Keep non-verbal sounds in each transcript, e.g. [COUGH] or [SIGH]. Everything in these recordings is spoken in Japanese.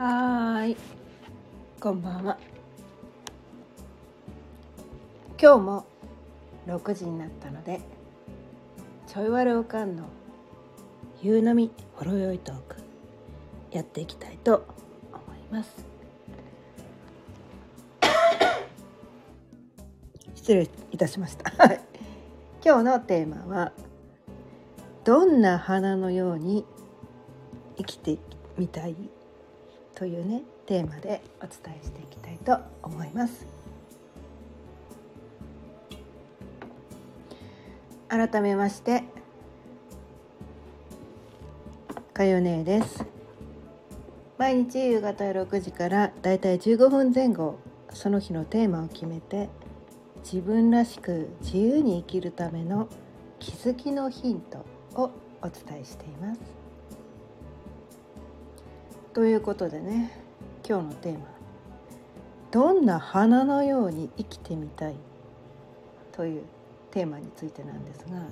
はーい。こんばんは。今日も6時になったのでちょいわるおかんの夕飲みほろ酔いトークやっていきたいと思います。[COUGHS] 失礼いたしました。はい。今日のテーマはどんな花のように生きてみたい？というねテーマでお伝えしていきたいと思います改めましてかよねです毎日夕方6時からだいたい15分前後その日のテーマを決めて自分らしく自由に生きるための気づきのヒントをお伝えしています。ということでね今日のテーマ「どんな花のように生きてみたい」というテーマについてなんですが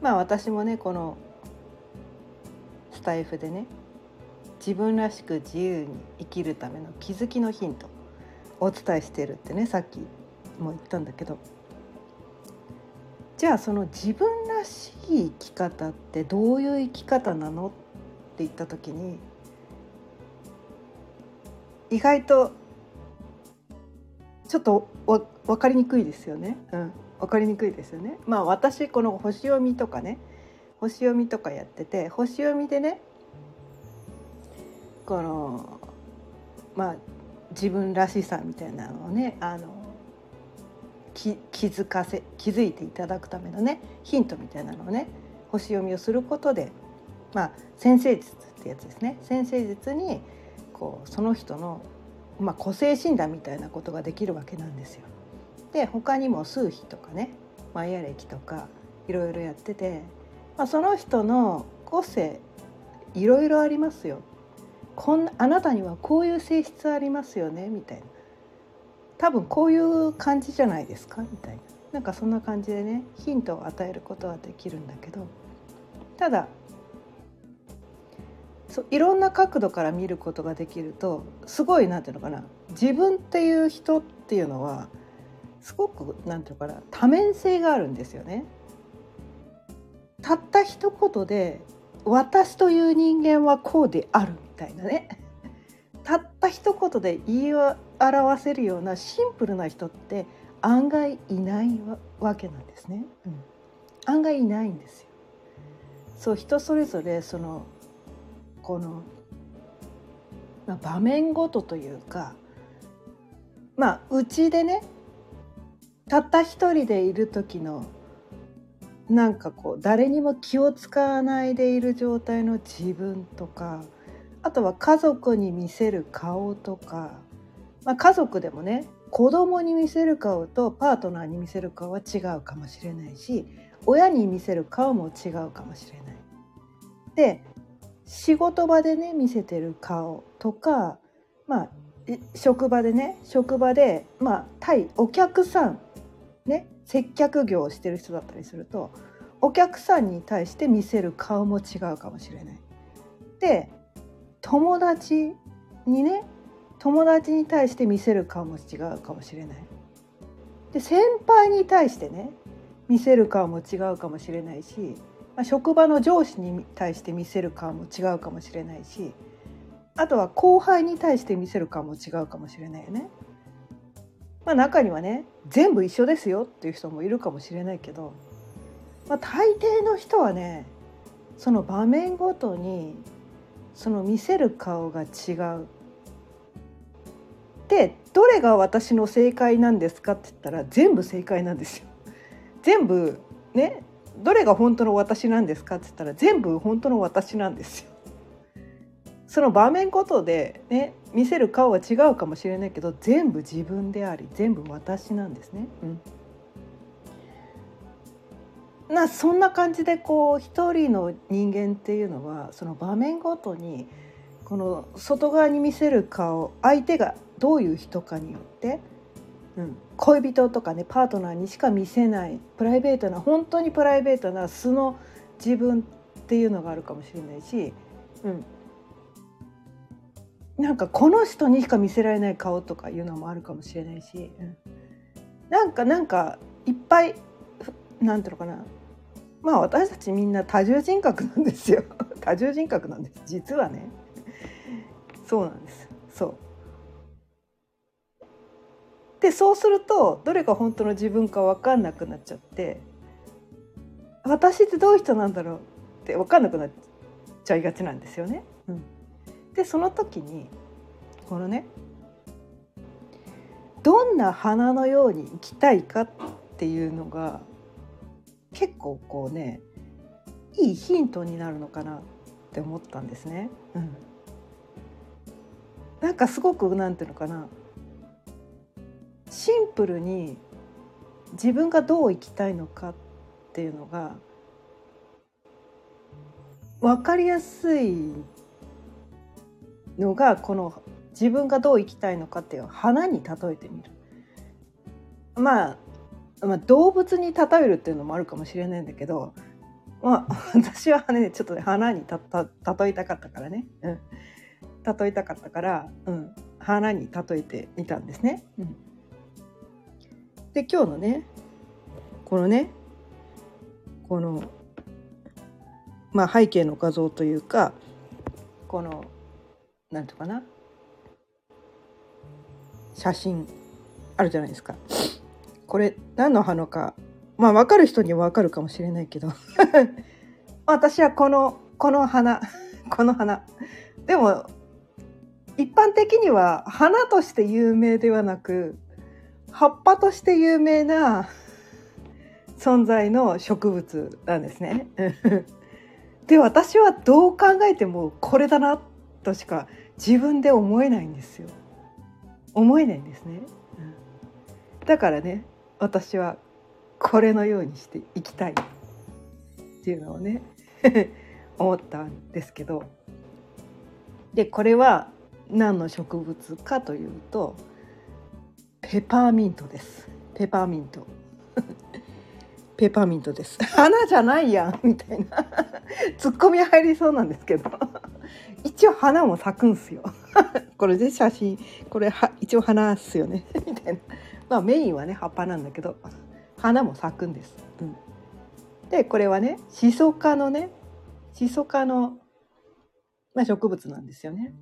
まあ私もねこのスタイフでね自分らしく自由に生きるための気づきのヒントお伝えしてるってねさっきも言ったんだけどじゃあその自分らしい生き方ってどういう生き方なの？って言った時に意外とちょっとわ分かりにくいですよね。うん、分かりにくいですよね。まあ私この星読みとかね星読みとかやってて星読みでねこのまあ自分らしさみたいなのをねあの気気づかせ気づいていただくためのねヒントみたいなのをね星読みをすることでまあ先生術ってやつですね。先生術にこうその人の、まあ、個性診断みたいなことができるわけなんですよ。で他にも数比とかねマヤ歴とかいろいろやってて、まあ、その人の個性いろいろありますよ。こんあなたにはこういう性質ありますよねみたいな。多分こういう感じじゃないですか？みたいな。なんかそんな感じでねヒントを与えることはできるんだけど。ただそういろんな角度から見ることができるとすごいなんていうのかな自分っていう人っていうのはすごくなんていうのかな多面性があるんですよね。たった一言で私という人間はこうであるみたいなね。たった一言で言い表せるようなシンプルな人って案外いないわけなんですね、うん、案外いないんですよ。そう人それぞれそのこの、まあ、場面ごとというかまあうちでねたった一人でいる時のなんかこう誰にも気を使わないでいる状態の自分とかあとは家族に見せる顔とか、まあ、家族でもね子供に見せる顔とパートナーに見せる顔は違うかもしれないし親に見せる顔も違うかもしれない。で仕事場でね見せてる顔とかまあ職場でね職場でまあ対お客さんね接客業をしてる人だったりするとお客さんに対して見せる顔も違うかもしれない。で友達にね友達に対して見せる顔も違うかもしれない。で先輩に対してね見せる顔も違うかもしれないし、まあ、職場の上司に対して見せる顔も違うかもしれないしあとは後輩に対して見せる顔も違うかもしれないよね。まあ、中にはね全部一緒ですよっていう人もいるかもしれないけど、まあ、大抵の人はねその場面ごとにその見せる顔が違う。でどれが私の正解なんですかって言ったら全部正解なんですよ。全部ねどれが本当の私なんですかって言ったら全部本当の私なんですよ。その場面ごとでね見せる顔は違うかもしれないけど全部自分であり全部私なんですね。うん、なそんな感じでこう一人の人間っていうのはその場面ごとにこの外側に見せる顔相手がどういう人かによって、うん、恋人とかねパートナーにしか見せないプライベートな本当にプライベートな素の自分っていうのがあるかもしれないし、うん、なんかこの人にしか見せられない顔とかいうのもあるかもしれないし、うん、なんかなんかいっぱいなんていうのかな。まあ私たちみんな多重人格なんですよ。[LAUGHS] 多重人格なんです。実はね。そうなんです。そうでそうするとどれが本当の自分か分かんなくなっちゃって私ってどういう人なんだろうって分かんなくなっちゃいがちなんですよね。うん、でその時にこのねどんな花のように生きたいかっていうのが結構こうねいいヒントになるのかなって思ったんですね。うん、なんかすごくなんていうのかなシンプルに自分がどう生きたいのかっていうのが分かりやすいのがこの自分がどう生きたいのかっていう花に例えてみる。まあ、まあ、動物に例えるっていうのもあるかもしれないんだけど、まあ、[LAUGHS] 私はねちょっと、ね、花にたた例えたかったからね、うん、例えたかったから、うん、花に例えてみたんですね。うん、で今日のねこのねこのまあ、背景の画像というかこの何て言うかな写真あるじゃないですか。これ何の花かまあ分かる人には分かるかもしれないけど [LAUGHS] 私はこのこの花 [LAUGHS] この花でも一般的には花として有名ではなく葉っぱとして有名な存在の植物なんですね。[LAUGHS] で私はどう考えてもこれだなとしか自分で思えないんですよ。思えないんですね。だからね私はこれのようにしていきたいっていうのをね [LAUGHS] 思ったんですけどでこれは何の植物かというとペパーミントです。ペパーミント。[LAUGHS] ペパーミントです。花じゃないやんみたいな。ツッコミ入りそうなんですけど。一応花も咲くんすよ。これで写真これは一応花っすよね。みたいな。まあメインはね葉っぱなんだけど。花も咲くんです、うん、でこれはねシソ科のねシソ科の、まあ、植物なんですよね。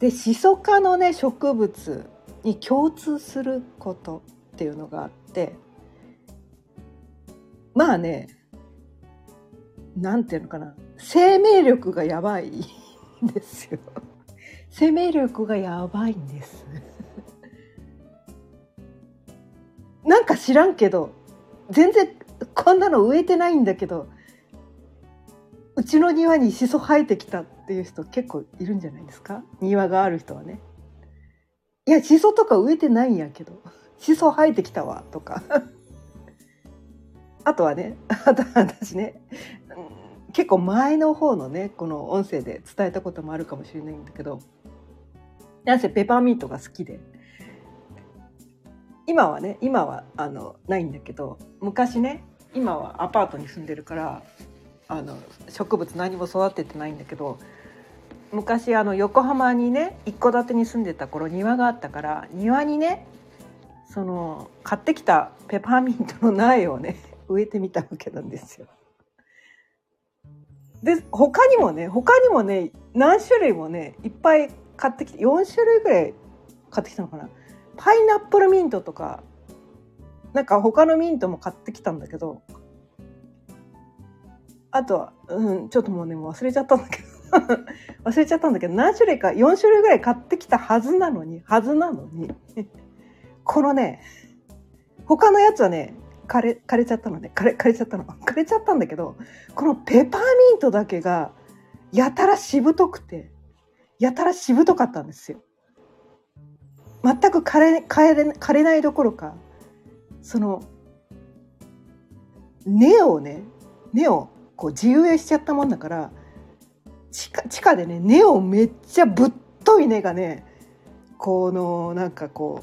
でシソ科のね植物に共通することっていうのがあってまあねなんていうのかな生命力がやばいんですよ。生命力がやばいんです。なんか知らんけど全然こんなの植えてないんだけどうちの庭にシソ生えてきたっていう人結構いるんじゃないですか？庭がある人はね。いやシソとか植えてないんやけど。[LAUGHS] シソ生えてきたわとか。[LAUGHS] あとはね [LAUGHS] あと私ね、結構前の方のねこの音声で伝えたこともあるかもしれないんだけどなんせペパーミントが好きで。今はね今はあのないんだけど昔ね今はアパートに住んでるからあの植物何も育ててないんだけど昔あの横浜にね一戸建てに住んでた頃庭があったから庭にねその買ってきたペパーミントの苗をね [LAUGHS] 植えてみたわけなんですよ。で他にもね他にもね何種類もねいっぱい買ってきて4種類ぐらい買ってきたのかなパイナップルミントとかなんか他のミントも買ってきたんだけどあとは、うん、ちょっともうね忘れちゃったんだけど [LAUGHS] 忘れちゃったんだけど何種類か4種類ぐらい買ってきたはずなのにはずなのに。[LAUGHS] このね他のやつはね枯れ枯れちゃったのね。枯れ枯れちゃったの。枯れちゃったんだけどこのペパーミントだけがやたらしぶとくてやたらしぶとかったんですよ。全く枯れ枯れ枯れないどころかその根をね根をこう地植えしちゃったもんだから地下地下でね根をめっちゃぶっとい根がねこのなんかこ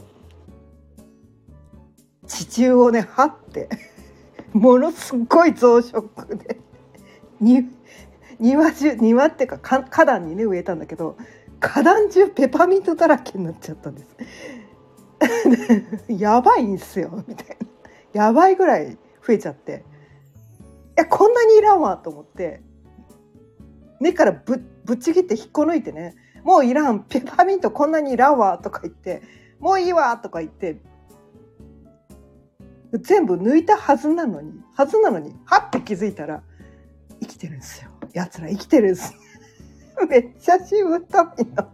う地中をね張って [LAUGHS] ものすごい増殖で庭中庭っていうか花壇にね植えたんだけど花壇中ペパミントだらけになっちゃったんです。[LAUGHS] やばいんすよみたいな。やばいぐらい増えちゃって。いやこんなにいらんわと思って。根からぶぶっちぎって引っこ抜いてねもういらんペパーミントこんなにいらんわとか言ってもういいわとか言って全部抜いたはずなのにはずなのにはって気づいたら生きてるんですよ。やつら生きてるんです。[LAUGHS] めっちゃしぶといの。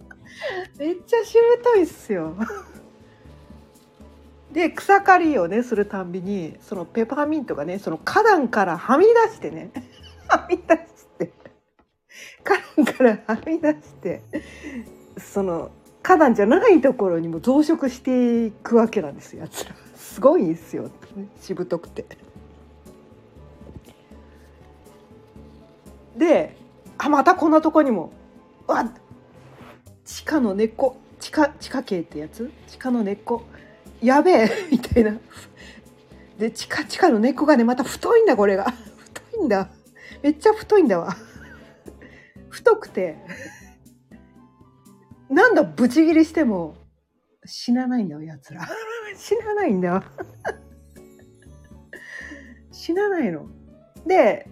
[LAUGHS] めっちゃしぶといっすよ。[LAUGHS] で草刈りをねするたんびにそのペパーミントがねその花壇からはみ出してねはみ出して花壇からはみ出してその花壇じゃないところにも増殖していくわけなんですやつら。すごいですよしぶとくて。であまたこんなとこにも。わ地下の根っこ。地下地下系ってやつ？地下の根っこ。やべえ [LAUGHS] みたいな。で地下地下の根っこがねまた太いんだこれが。太いんだ。めっちゃ太いんだわ。太くて [LAUGHS] なんだブチギレしても死なないんだよやつら。死なないんだよ。死なないの。で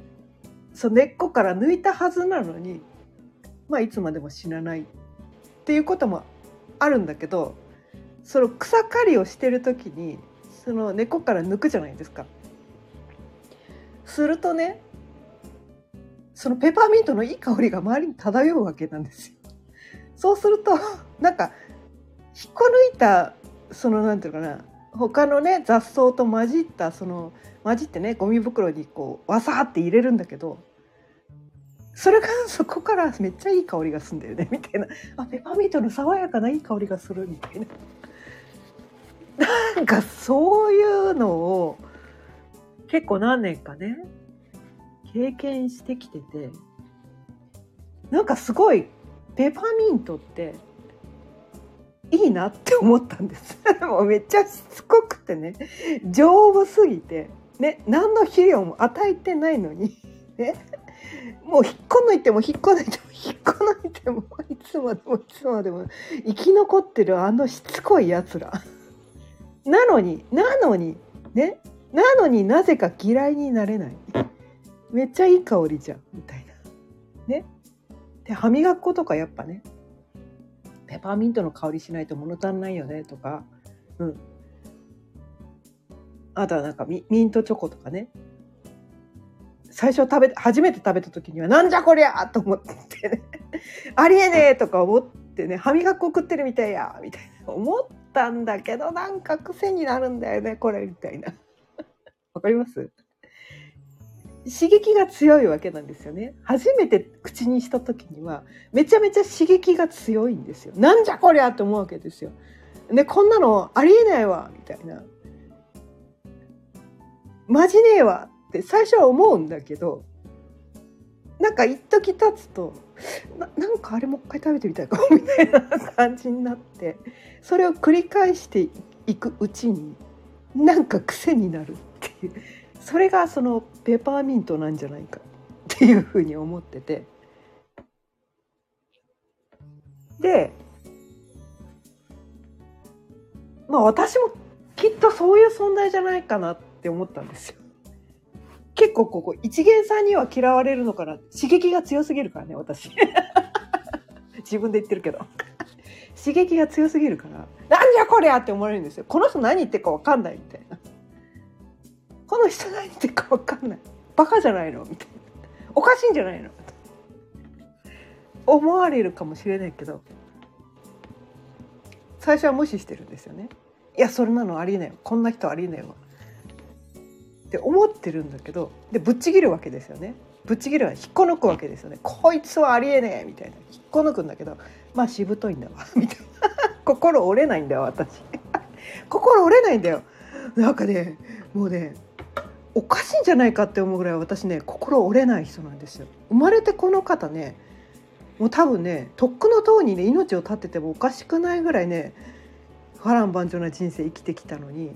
その根っこから抜いたはずなのにまあいつまでも死なないっていうこともあるんだけどその草刈りをしてる時にその根っこから抜くじゃないですか。するとねそのペパーミントのいい香りが周りに漂うわけなんですよ。そうすると [LAUGHS] なんか引っこ抜いたそのなんていうかな他のね雑草と混じったその混じってねゴミ袋にこうわさって入れるんだけどそれがそこからめっちゃいい香りがすんだよねみたいなあペパーミントの爽やかないい香りがするみたいななんかそういうのを結構何年かね経験してきててなんかすごいペパミントっていいなって思ったんです。[LAUGHS] もうめっちゃしつこくてね。丈夫すぎて。ね何の肥料も与えてないのに。[LAUGHS] ね。もう引っこ抜いても引っこ抜いても引っこ抜いてもいつまでもいつまでも生き残ってるあのしつこいやつら。[LAUGHS] なのになのにね。なのになぜか嫌いになれない。めっちゃいい香りじゃんみたいな。ね。で歯磨き粉とかやっぱね。ペパーミントの香りしないと物足んないよねとか。うん。あとはなんかミミントチョコとかね。最初食べ初めて食べた時にはなんじゃこりゃと思ってね。[LAUGHS] ありえねえとか思ってね。歯磨き粉食ってるみたいやみたいな。思ったんだけどなんか癖になるんだよねこれみたいな。わかります？刺激が強いわけなんですよね。初めて口にした時にはめちゃめちゃ刺激が強いんですよ。なんじゃこりゃって思うわけですよ。でこんなのありえないわみたいな。マジねえわって最初は思うんだけどなんか一時経つとななんかあれもう一回食べてみたいかもみたいな感じになってそれを繰り返していくうちになんか癖になるっていう。それがそのペパーミントなんじゃないか。[LAUGHS] っていうふうに思ってて。でまあ私もきっとそういう存在じゃないかなって思ったんですよ。結構ここ一元さんには嫌われるのかな。刺激が強すぎるからね私。[LAUGHS] 自分で言ってるけど。刺激が強すぎるから。なんじゃこりゃって思われるんですよ。この人何言ってるか分かんないみたいな。この人何言ってるか分かんない。バカじゃないのみたいな。おかしいんじゃないの。思われるかもしれないけど。最初は無視してるんですよね。いやそれなのありえないこんな人ありえないわ。って思ってるんだけど。でぶっちぎるわけですよね。ぶっちぎるは引っこ抜くわけですよね。こいつはありえねえ。みたいな。引っこ抜くんだけど。まあしぶといんだわ。[LAUGHS] みたいな。心折れないんだよ私。[LAUGHS] 心折れないんだよ。なんかねもうねおかしいんじゃないかって思うぐらい私ね心折れない人なんですよ。生まれてこの方ねもう多分ねとっくの塔にね命を絶っててもおかしくないぐらいね波乱万丈な人生生きてきたのに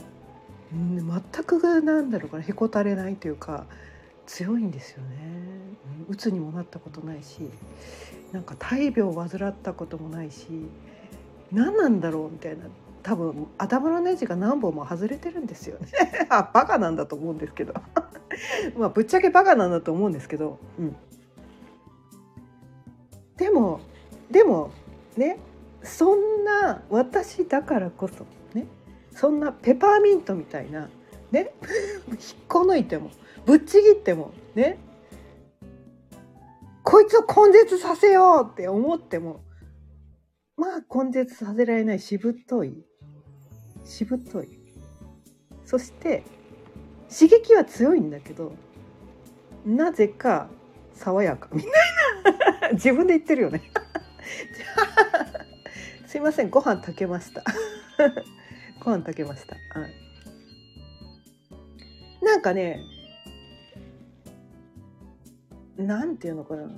全くなんだろうかなへこたれないというか強いんですよね。うつにもなったことないしなんか大病を患ったこともないし何なんだろうみたいな。多分頭のネジが何本も外れてるんですよ。ね [LAUGHS] あバカなんだと思うんですけど。[LAUGHS] まあぶっちゃけバカなんだと思うんですけど、うん、でもでもねそんな私だからこそねそんなペパーミントみたいなね [LAUGHS] 引っこ抜いてもぶっちぎってもねこいつを根絶させようって思ってもまあ根絶させられないしぶといしぶとい。そして刺激は強いんだけどなぜか爽やか。みたいな。自分で言ってるよね。[LAUGHS] すいません。ご飯炊けました。[LAUGHS] ご飯炊けました、はい、なんかねなんていうのかな。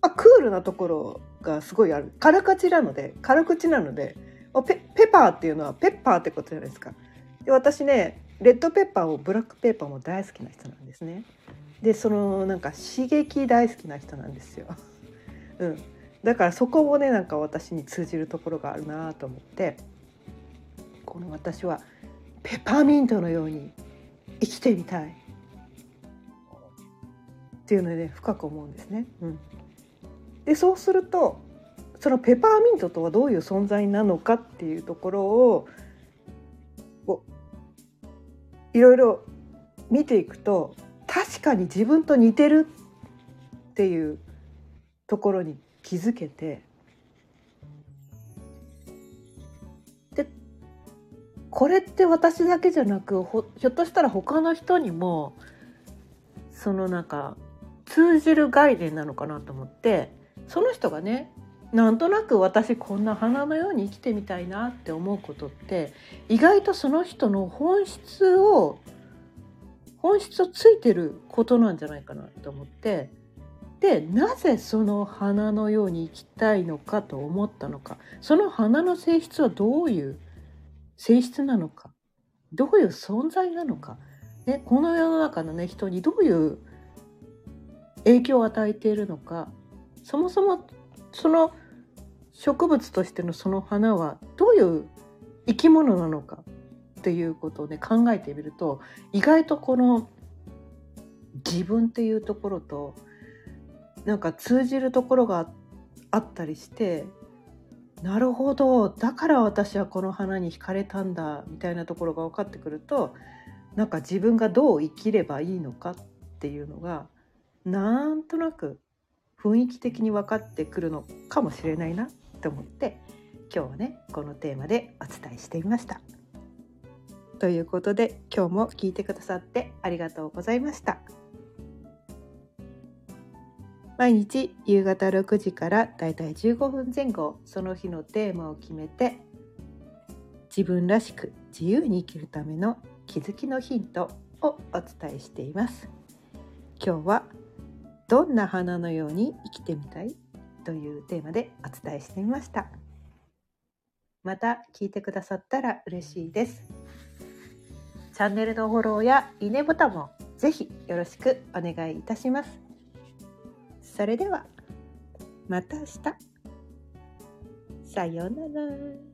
あクールなところがすごいある。辛口なので辛口なのでペペパーっていうのはペッパーってことじゃないですか。で私ねレッドペッパーもブラックペッパーも大好きな人なんですね。でそのなんか刺激大好きな人なんですよ、[LAUGHS] うん、だからそこもねなんか私に通じるところがあるなと思って。この私はペパーミントのように生きてみたい。っていうので、ね、深く思うんですね。うん、でそうするとそのペパーミントとはどういう存在なのかっていうところをいろいろ見ていくと確かに自分と似てるっていうところに気づけてでこれって私だけじゃなくひょっとしたら他の人にもそのなんか通じる概念なのかなと思ってその人がねなんとなく私こんな花のように生きてみたいなって思うことって意外とその人の本質を本質をついてることなんじゃないかなと思ってでなぜその花のように生きたいのかと思ったのかその花の性質はどういう性質なのかどういう存在なのか、ね、この世の中の、ね、人にどういう影響を与えているのかそもそもその植物としてのその花はどういう生き物なのかっていうことをね考えてみると意外とこの自分っていうところとなんか通じるところがあったりしてなるほどだから私はこの花に惹かれたんだみたいなところが分かってくるとなんか自分がどう生きればいいのかっていうのがなんとなく雰囲気的に分かってくるのかもしれないな。て思って今日はねこのテーマでお伝えしてみました。ということで今日も聞いてくださってありがとうございました。毎日夕方6時からだいたい15分前後その日のテーマを決めて自分らしく自由に生きるための気づきのヒントをお伝えしています今日はどんな花のように生きてみたい？というテーマでお伝えしてみました。また聞いてくださったら嬉しいです。チャンネルのフォローやいいねボタンもぜひよろしくお願いいたします。それではまた明日。さようなら。